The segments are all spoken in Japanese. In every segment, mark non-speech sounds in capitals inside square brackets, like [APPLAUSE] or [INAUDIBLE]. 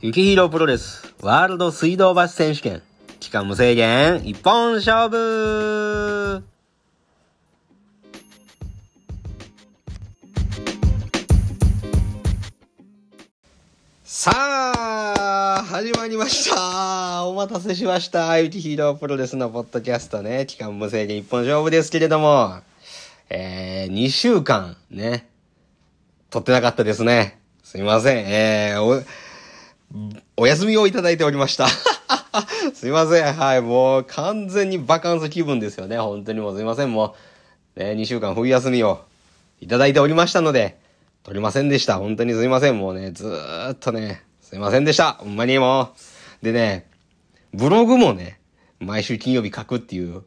ゆきひろプロレスワールド水道橋選手権期間無制限一本勝負さあ、始まりました。お待たせしました。ゆきひろプロレスのポッドキャストね、期間無制限一本勝負ですけれども、えー、2週間ね、撮ってなかったですね。すいません。えー、お、お休みをいただいておりました。[LAUGHS] すいません。はい。もう完全にバカンス気分ですよね。本当にもうすいません。もう、ね、2週間冬休みをいただいておりましたので、撮りませんでした。本当にすいません。もうね、ずーっとね、すいませんでした。ほんまにもう。でね、ブログもね、毎週金曜日書くっていう、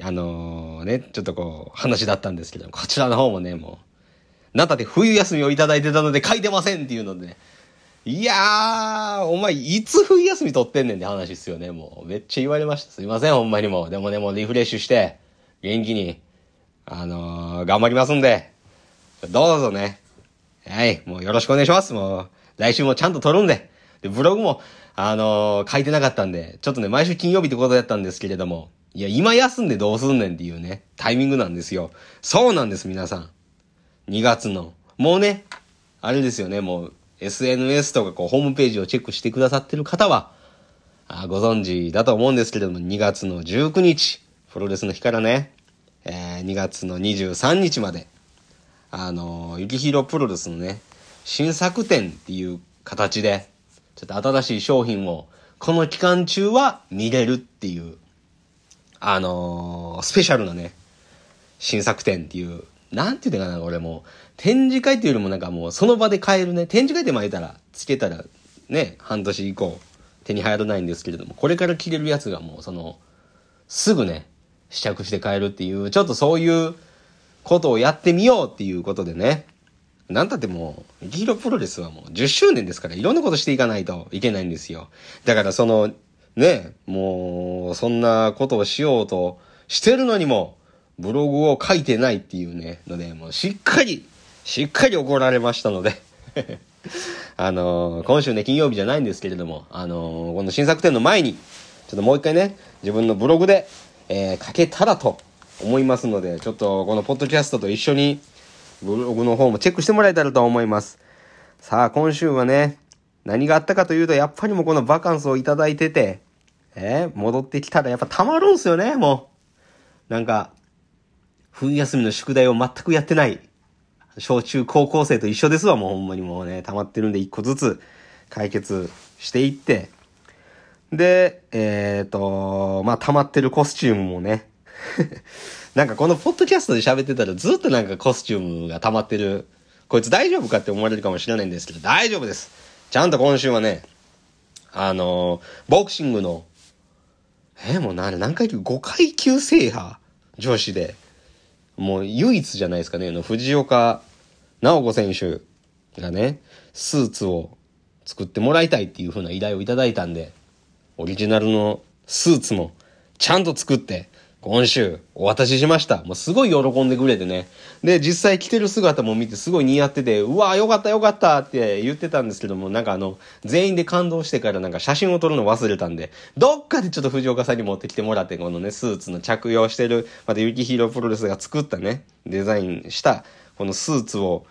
あのー、ね、ちょっとこう、話だったんですけど、こちらの方もね、もう、なんたって冬休みをいただいてたので書いてませんっていうのでね、いやー、お前、いつ冬休み取ってんねんって話っすよね、もう。めっちゃ言われました。すいません、ほんまにも。でもね、もうリフレッシュして、元気に、あのー、頑張りますんで、どうぞね。はい、もうよろしくお願いします。もう、来週もちゃんと撮るんで。で、ブログも、あのー書いてなかったんで、ちょっとね、毎週金曜日ってことだったんですけれども、いや、今休んでどうすんねんっていうね、タイミングなんですよ。そうなんです、皆さん。2月の。もうね、あれですよね、もう、SNS とかこう、ホームページをチェックしてくださってる方は、あご存知だと思うんですけれども、2月の19日、プロレスの日からね、えー2月の23日まで、あのー、ゆきひろプロレスのね、新作展っていう形で、ちょっと新しい商品を、この期間中は見れるっていう、あのースペシャルなね、新作展っていう、なんて言うのかな、俺もう、展示会っていうよりもなんかもう、その場で買えるね、展示会で巻いたら、つけたら、ね、半年以降、手に入らないんですけれども、これから着れるやつがもう、その、すぐね、試着して買えるっていう、ちょっとそういうことをやってみようっていうことでね、なんたってもう、ギヒロプロレスはもう10周年ですから、いろんなことしていかないといけないんですよ。だからその、ね、もう、そんなことをしようとしてるのにも、ブログを書いてないっていうね、ので、もうしっかり、しっかり怒られましたので、[LAUGHS] あのー今週ね、金曜日じゃないんですけれども、あのーこの新作展の前に、ちょっともう一回ね、自分のブログで、えー書けたらと思いますので、ちょっとこのポッドキャストと一緒に、ブログの方もチェックしてもらえたらと思います。さあ、今週はね、何があったかというと、やっぱりもうこのバカンスをいただいてて、えー戻ってきたらやっぱたまるんすよね、もう。なんか、冬休みの宿題を全くやってない、小中高校生と一緒ですわ、もうほんまに。もうね、溜まってるんで一個ずつ解決していって、で、えっ、と、まあ、溜まってるコスチュームもね、[LAUGHS] なんかこのポッドキャストで喋ってたらずっとなんかコスチュームが溜まってる、こいつ大丈夫かって思われるかもしれないんですけど、大丈夫です。ちゃんと今週はね、あのボクシングの、えもう何何階級 ?5 階級制覇女子で、もう唯一じゃないですかね、の藤岡直子選手がね、スーツを作ってもらいたいっていう風な依頼をいただいたんで、オリジナルのスーツもちゃんと作って、今週お渡ししました。もうすごい喜んでくれてね。で、実際着てる姿も見てすごい似合ってて、うわよかったよかったって言ってたんですけども、なんかあの、全員で感動してからなんか写真を撮るの忘れたんで、どっかでちょっと藤岡さんに持ってきてもらって、このね、スーツの着用してる、また雪ヒーロープロレスが作ったね、デザインした、このスーツを、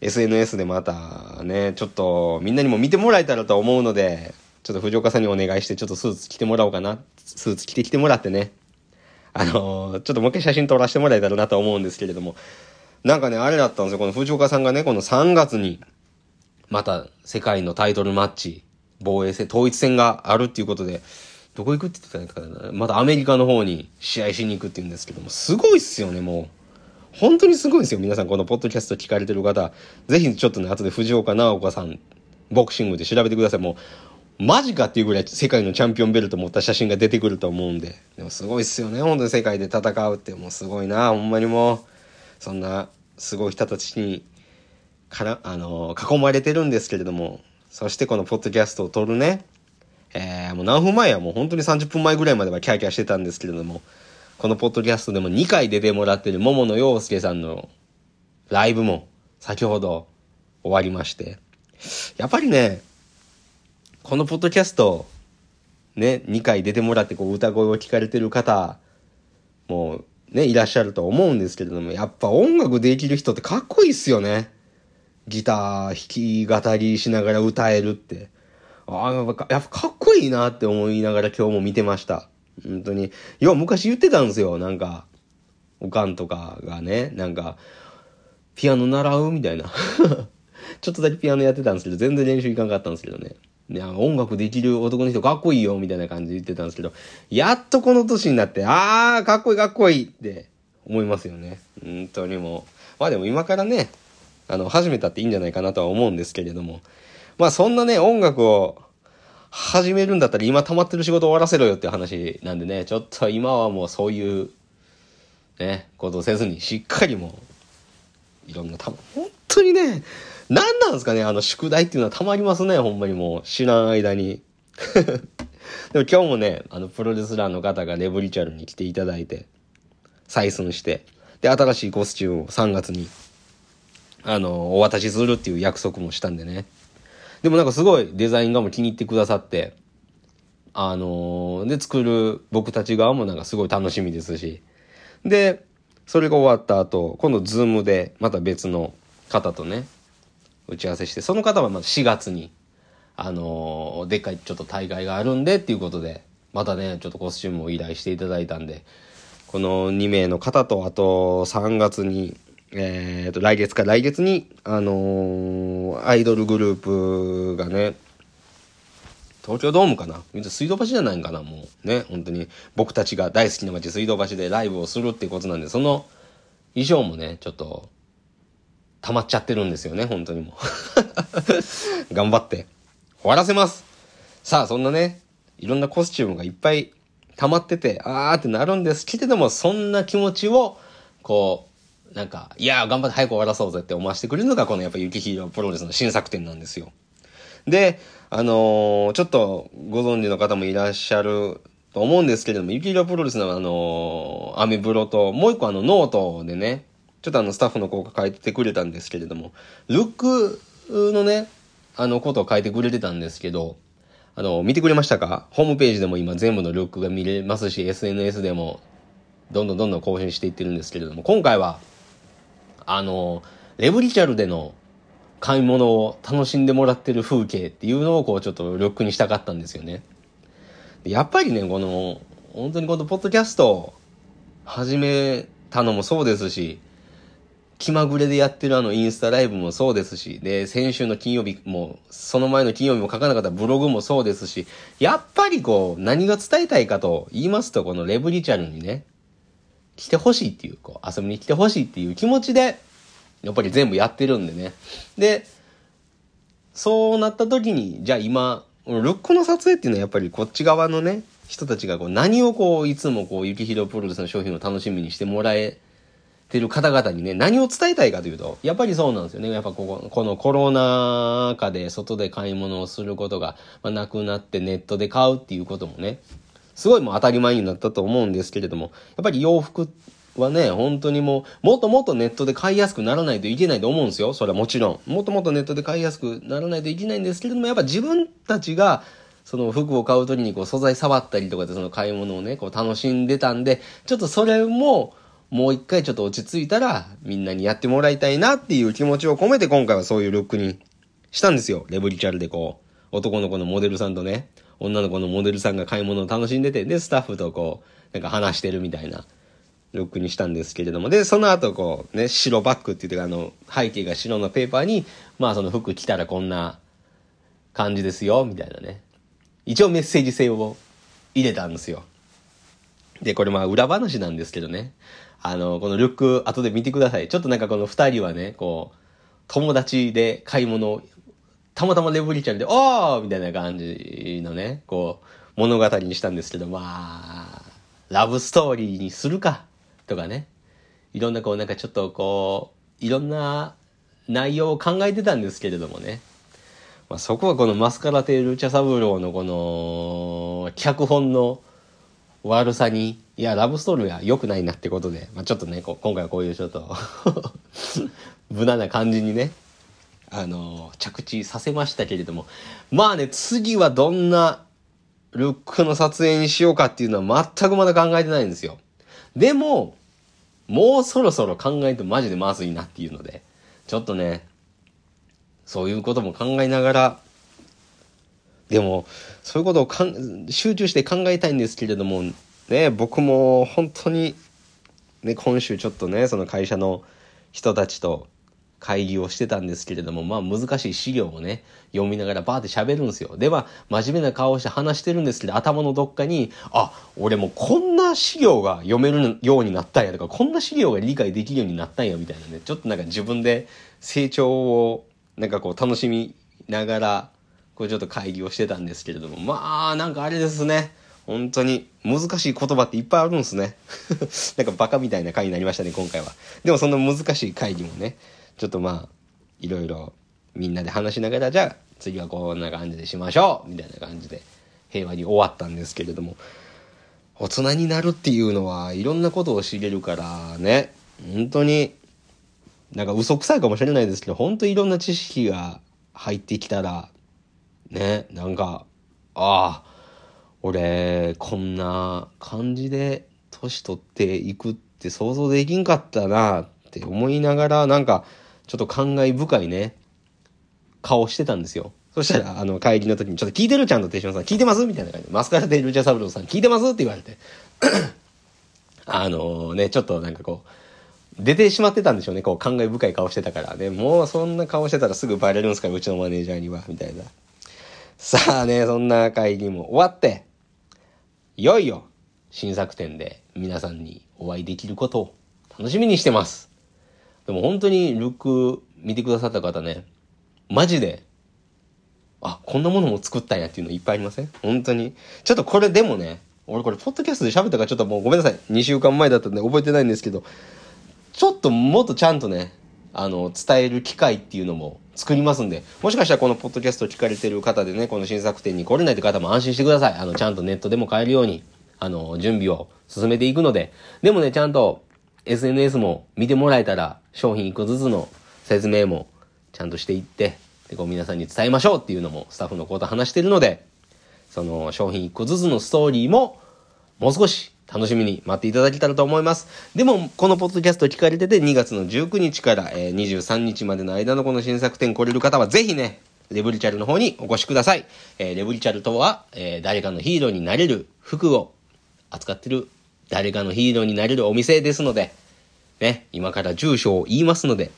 SNS でまたね、ちょっとみんなにも見てもらえたらと思うので、ちょっと藤岡さんにお願いして、ちょっとスーツ着てもらおうかな。スーツ着てきてもらってね。あのーちょっともう一回写真撮らせてもらえたらなと思うんですけれども。なんかね、あれだったんですよ。この藤岡さんがね、この3月に、また世界のタイトルマッチ、防衛戦、統一戦があるっていうことで、どこ行くって言ってたんですかね。またアメリカの方に試合しに行くって言うんですけども、すごいっすよね、もう。本当にすごいですよ。皆さん、このポッドキャスト聞かれてる方、ぜひちょっとね、後で藤岡直子さん、ボクシングで調べてください。もう、マジかっていうぐらい世界のチャンピオンベルト持った写真が出てくると思うんで。でもすごいっすよね。本当に世界で戦うって、もうすごいな。ほんまにもう、そんな、すごい人たちに、から、あの囲まれてるんですけれども、そしてこのポッドキャストを撮るね、えー、もう何分前はもう本当に30分前ぐらいまではキャーキャーしてたんですけれども、このポッドキャストでも2回出てもらってる桃野洋介さんのライブも先ほど終わりまして、やっぱりね、このポッドキャスト、ね、2回出てもらってこう歌声を聞かれてる方もうね、いらっしゃると思うんですけれども、やっぱ音楽できる人ってかっこいいっすよね。ギター弾き語りしながら歌えるって。ああ、やっぱかっこいいなって思いながら今日も見てました。本当に。よ、昔言ってたんですよ。なんか、おかんとかがね、なんか、ピアノ習うみたいな。[LAUGHS] ちょっとだけピアノやってたんですけど、全然練習いかんかったんですけどね。ね、音楽できる男の人かっこいいよ、みたいな感じで言ってたんですけど、やっとこの年になって、あー、かっこいいかっこいいって思いますよね。本当にもう。まあでも今からね、あの、始めたっていいんじゃないかなとは思うんですけれども。まあそんなね、音楽を始めるんだったら今溜まってる仕事終わらせろよっていう話なんでね、ちょっと今はもうそういう、ね、ことをせずにしっかりもう、いろんなた、本当にね、何なんですかねあの宿題っていうのはたまりますね、ほんまにもう。知らん間に。[LAUGHS] でも今日もね、あの、プロレスラーの方がレブリチャルに来ていただいて、採寸して、で、新しいコスチュームを3月に、あの、お渡しするっていう約束もしたんでね。でもなんかすごいデザイン画も気に入ってくださって、あのー、で、作る僕たち側もなんかすごい楽しみですし。で、それが終わった後、今度 Zoom でまた別の方とね、打ち合わせして、その方はまた4月に、あのー、でっかいちょっと大会があるんでっていうことで、またね、ちょっとコスチュームを依頼していただいたんで、この2名の方と、あと3月に、えっ、ー、と、来月か来月に、あのー、アイドルグループがね、東京ドームかな？水道橋じゃないんかな？もうね、本当に。僕たちが大好きな街水道橋でライブをするっていうことなんで、その衣装もね、ちょっと溜まっちゃってるんですよね、本当にもう。[LAUGHS] 頑張って終わらせますさあ、そんなね、いろんなコスチュームがいっぱい溜まってて、あーってなるんですけれども、そんな気持ちを、こう、なんか、いやー頑張って早く終わらそうぜって思わせてくれるのが、このやっぱ雪広プロレスの新作展なんですよ。で、あのー、ちょっとご存知の方もいらっしゃると思うんですけれども、雪広プロレスのあのー、アメブロと、もう一個あのノートでね、ちょっとあのスタッフの子が書いてくれたんですけれども、ルックのね、あのことを書いてくれてたんですけど、あの、見てくれましたか？ホームページでも今全部のルックが見れますし、SNS でもどんどんどんどん更新していってるんですけれども、今回は、あの、レブリチャルでの買い物を楽しんでもらってる風景っていうのをこうちょっとルックにしたかったんですよね。やっぱりね、この、本当にこのポッドキャストを始めたのもそうですし、気まぐれでやってるあのインスタライブもそうですし、で、先週の金曜日も、その前の金曜日も書かなかったブログもそうですし、やっぱりこう、何が伝えたいかと言いますと、このレブリチャルにね、来てほしいっていう、こう、遊びに来てほしいっていう気持ちで、やっぱり全部やってるんでね。で、そうなった時に、じゃあ今、ルックの撮影っていうのはやっぱりこっち側のね、人たちがこう何をこう、いつもこう、雪広プロレスの商品を楽しみにしてもらえてる方々にね、何を伝えたいかというと、やっぱりそうなんですよね。やっぱここ、このコロナ禍で外で買い物をすることが、まあ、なくなってネットで買うっていうこともね、すごいもう当たり前になったと思うんですけれども、やっぱり洋服はね、本当にもう、もっともっとネットで買いやすくならないといけないと思うんですよ。それはもちろん。もっともっとネットで買いやすくならないといけないんですけれども、やっぱ自分たちが、その服を買う時にこう素材触ったりとかでその買い物をね、こう楽しんでたんで、ちょっとそれも、もう一回ちょっと落ち着いたら、みんなにやってもらいたいなっていう気持ちを込めて今回はそういうルックにしたんですよ。レブリチャルでこう、男の子のモデルさんとね、女の子のモデルさんが買い物を楽しんでて、で、スタッフとこう、なんか話してるみたいなルックにしたんですけれども、で、その後こう、ね、白バッグって言ってあの、背景が白のペーパーに、まあその服着たらこんな感じですよ、みたいなね。一応メッセージ性を入れたんですよ。で、これまあ裏話なんですけどね。あの、このルック、後で見てください。ちょっとなんかこの二人はね、こう、友達で買い物たまたまレブリちゃんで、おーみたいな感じのね、こう、物語にしたんですけど、まあ、ラブストーリーにするか、とかね。いろんなこう、なんかちょっとこう、いろんな内容を考えてたんですけれどもね。まあ、そこはこのマスカラテール茶三郎のこの、脚本の悪さに、いや、ラブストーリーは良くないなってことで、まあ、ちょっとね、こ今回はこういうちょっと [LAUGHS] 無難な感じにね、あの、着地させましたけれども、まあね、次はどんなルックの撮影にしようかっていうのは全くまだ考えてないんですよ。でも、もうそろそろ考えてマジでまずいなっていうので、ちょっとね、そういうことも考えながら、でも、そういうことをかん集中して考えたいんですけれども、ね、僕も本当に、ね、今週ちょっとね、その会社の人たちと会議をしてたんですけれども、まあ難しい資料をね、読みながらバーって喋るんですよ。で、まあ真面目な顔をして話してるんですけど、頭のどっかに、あ、俺もこんな資料が読めるようになったんやとか、こんな資料が理解できるようになったんやみたいなね、ちょっとなんか自分で成長をなんかこう楽しみながら、これちょっと会議をしてたんですけれども、まあなんかあれですね。本当に難しい言葉っていっぱいあるんですね。[LAUGHS] なんかバカみたいな回になりましたね、今回は。でもそんな難しい会議もね、ちょっとまあ、いろいろみんなで話しながら、じゃあ次はこんな感じでしましょうみたいな感じで平和に終わったんですけれども、大人になるっていうのはいろんなことを知れるからね、本当に、なんか嘘くさいかもしれないですけど、本当いろんな知識が入ってきたら、ね、なんか、ああ、俺、こんな感じで年取っていくって想像できんかったなって思いながら、なんか、ちょっと感慨深いね、顔してたんですよ。そしたら、あの、帰りの時に、ちょっと聞いてるちゃんと手島さん、聞いてますみたいな感じで、マスカラテルチャサブローさん、聞いてますって言われて。あのね、ちょっとなんかこう、出てしまってたんでしょうね。こう、感慨深い顔してたからね。もうそんな顔してたらすぐバレるんすかうちのマネージャーには。みたいな。さあね、そんな会議も終わって、いよいよ、新作展で皆さんにお会いできることを楽しみにしてます。でも本当にルック見てくださった方ね、マジで、あ、こんなものも作ったんやっていうのいっぱいありません？本当に。ちょっとこれでもね、俺これポッドキャストで喋ったからちょっともうごめんなさい。2週間前だったんで覚えてないんですけど、ちょっともっとちゃんとね、あの、伝える機会っていうのも作りますんで、もしかしたらこのポッドキャスト聞かれてる方でね、この新作展に来れないって方も安心してください。あの、ちゃんとネットでも買えるように、あの、準備を進めていくので、でもね、ちゃんと SNS も見てもらえたら、商品一個ずつの説明もちゃんとしていって、で、こう皆さんに伝えましょうっていうのもスタッフの子と話してるので、その商品一個ずつのストーリーも、もう少し楽しみに待っていただけたらと思います。でも、このポッドキャスト聞かれてて、2月の19日から、えー、23日までの間のこの新作展来れる方は、ぜひね、レブリチャルの方にお越しください。えー、レブリチャルとは、えー、誰かのヒーローになれる服を扱ってる、誰かのヒーローになれるお店ですので、ね、今から住所を言いますので、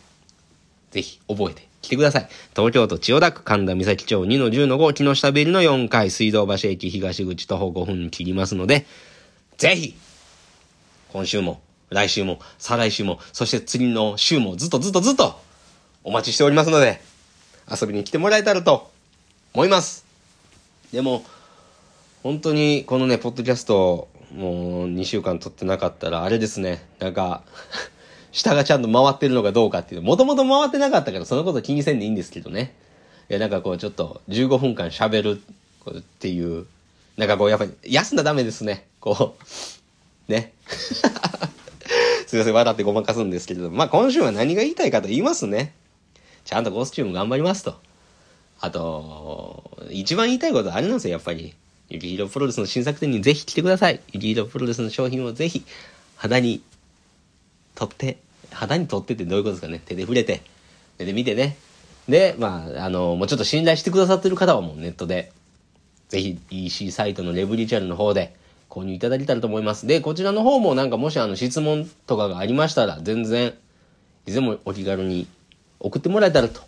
ぜひ覚えて来てください。東京都千代田区神田三崎町2の10の5木下ビルの4階水道橋駅東口徒歩5分切りますので、ぜひ、今週も、来週も、再来週も、そして次の週もずっとずっとずっとお待ちしておりますので、遊びに来てもらえたらと思います。でも、本当にこのね、ポッドキャスト、もう2週間撮ってなかったら、あれですね、なんか [LAUGHS] 下がちゃんと回ってるのかどうかっていう、もともと回ってなかったからそのこと気にせんでいいんですけどね。いや、なんかこうちょっと15分間喋るっていう、なんかこうやっぱり休んだらダメですね。こう、ね。[LAUGHS] すいません、笑ってごまかすんですけれども、まあ今週は何が言いたいかと言いますね。ちゃんとコスチューム頑張りますと。あと、一番言いたいことはあれなんですよ、やっぱり。ユキヒロプロレスの新作店にぜひ来てください。ユキヒロプロレスの商品をぜひ肌に取って、肌に取ってってどういうことですかね。手で触れて、目で見てね。で、まあ、あの、もうちょっと信頼してくださってる方はもうネットで、ぜひ EC サイトのレブリチャルの方で、購入いただけたらと思います。で、こちらの方もなんかもしあの質問とかがありましたら、全然、いつでもお気軽に送ってもらえたらと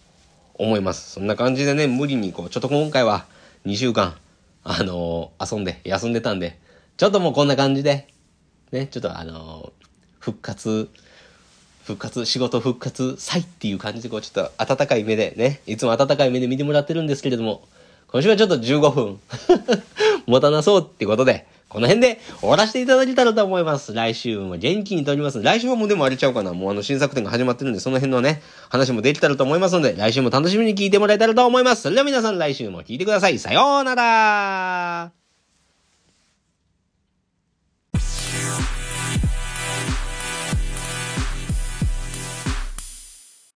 思います。そんな感じでね、無理にこう、ちょっと今回は2週間、あのー、遊んで、休んでたんで、ちょっともうこんな感じで、ね、ちょっとあのー、復活、復活、仕事復活祭っていう感じで、こう、ちょっと温かい目でね、いつも温かい目で見てもらってるんですけれども、今週はちょっと15分持たなそうってことで、この辺で終わらせていただけたらと思います。来週も元気に撮ります。来週はもうでもあれちゃうかな。もうあの新作展が始まってるんで、その辺のね、話もできたらと思いますので、来週も楽しみに聞いてもらえたらと思います。それでは皆さん来週も聞いてください。さようなら